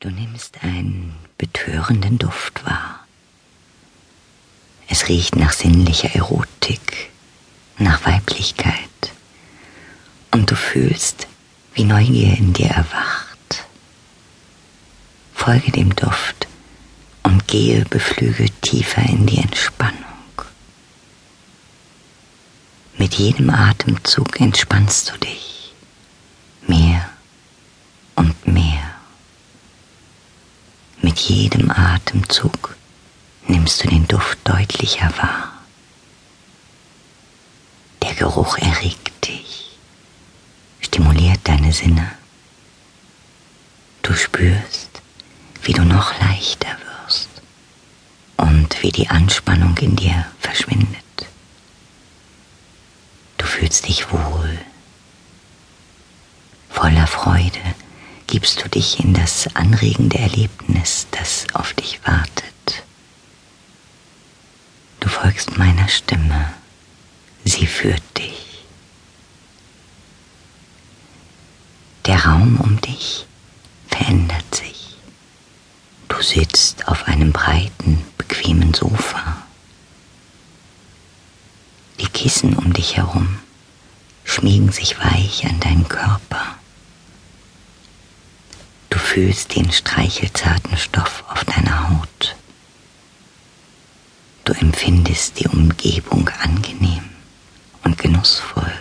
Du nimmst einen betörenden Duft wahr. Es riecht nach sinnlicher Erotik, nach Weiblichkeit. Und du fühlst, wie Neugier in dir erwacht. Folge dem Duft und gehe beflügelt tiefer in die Entspannung. Mit jedem Atemzug entspannst du dich mehr und mehr. Mit jedem Atemzug nimmst du den Duft deutlicher wahr. Der Geruch erregt dich, stimuliert deine Sinne. Du spürst, wie du noch leichter wirst und wie die Anspannung in dir verschwindet. Du fühlst dich wohl. Voller Freude gibst du dich in das anregende Erlebnis, das auf dich wartet. Du folgst meiner Stimme, sie führt dich. Der Raum um dich verändert sich. Du sitzt auf einem breiten, bequemen Sofa. Die Kissen um dich herum schmiegen sich weich an deinen Körper. Fühlst den streichelzarten Stoff auf deiner Haut. Du empfindest die Umgebung angenehm und genussvoll.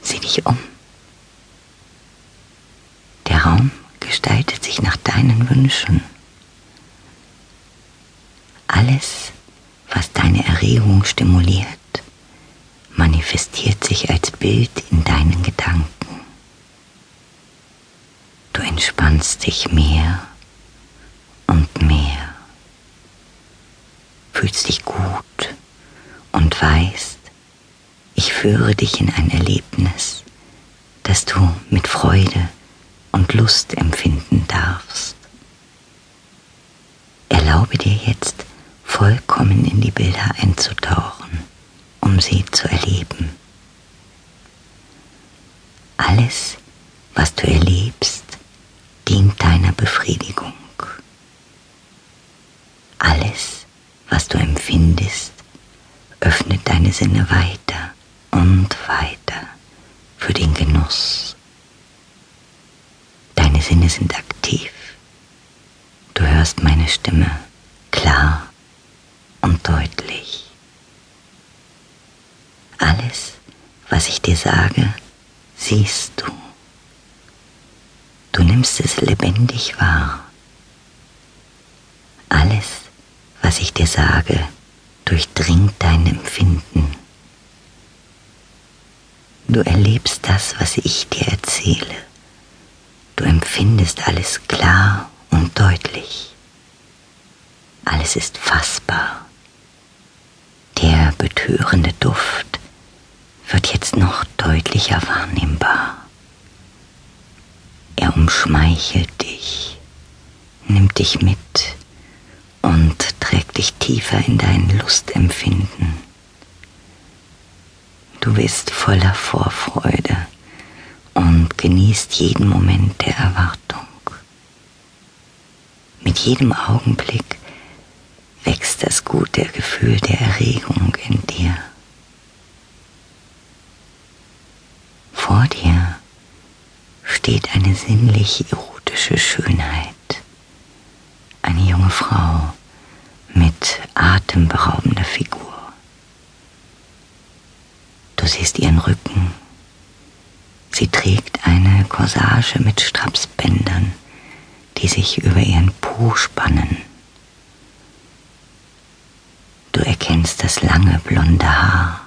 Sieh dich um. Der Raum gestaltet sich nach deinen Wünschen. Alles was deine Erregung stimuliert, manifestiert sich als Bild in deinen Gedanken. Du entspannst dich mehr und mehr, fühlst dich gut und weißt, ich führe dich in ein Erlebnis, das du mit Freude und Lust empfinden darfst. Erlaube dir jetzt, vollkommen in die Bilder einzutauchen, um sie zu erleben. Alles, was du erlebst, dient deiner Befriedigung. Alles, was du empfindest, öffnet deine Sinne weiter und weiter für den Genuss. Deine Sinne sind aktiv. Du hörst meine Stimme klar und deutlich. Alles, was ich dir sage, siehst du. Du nimmst es lebendig wahr. Alles, was ich dir sage, durchdringt dein Empfinden. Du erlebst das, was ich dir erzähle. Du empfindest alles klar und deutlich. Alles ist fassbar. Der betörende Duft wird jetzt noch deutlicher wahrnehmbar. Er umschmeichelt dich, nimmt dich mit und trägt dich tiefer in dein Lustempfinden. Du bist voller Vorfreude und genießt jeden Moment der Erwartung. Mit jedem Augenblick wächst das gute Gefühl der Erregung in dir. Vor dir steht eine sinnlich erotische Schönheit, eine junge Frau mit atemberaubender Figur. Du siehst ihren Rücken. Sie trägt eine Corsage mit Strapsbändern, die sich über ihren Po spannen. Du erkennst das lange blonde Haar,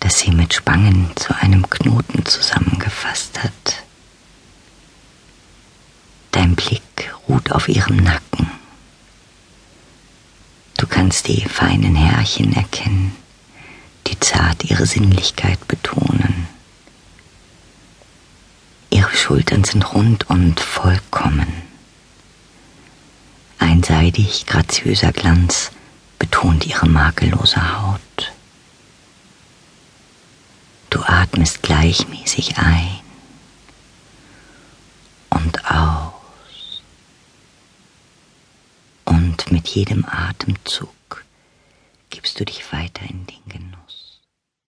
das sie mit Spangen zu einem Knoten zusammengefasst hat. Dein Blick ruht auf ihrem Nacken. Du kannst die feinen Härchen erkennen, die zart ihre Sinnlichkeit betonen. Ihre Schultern sind rund und vollkommen. Ein seidig graziöser Glanz betont ihre makellose Haut. Du atmest gleichmäßig ein und Und mit jedem Atemzug gibst du dich weiter in den Genuss.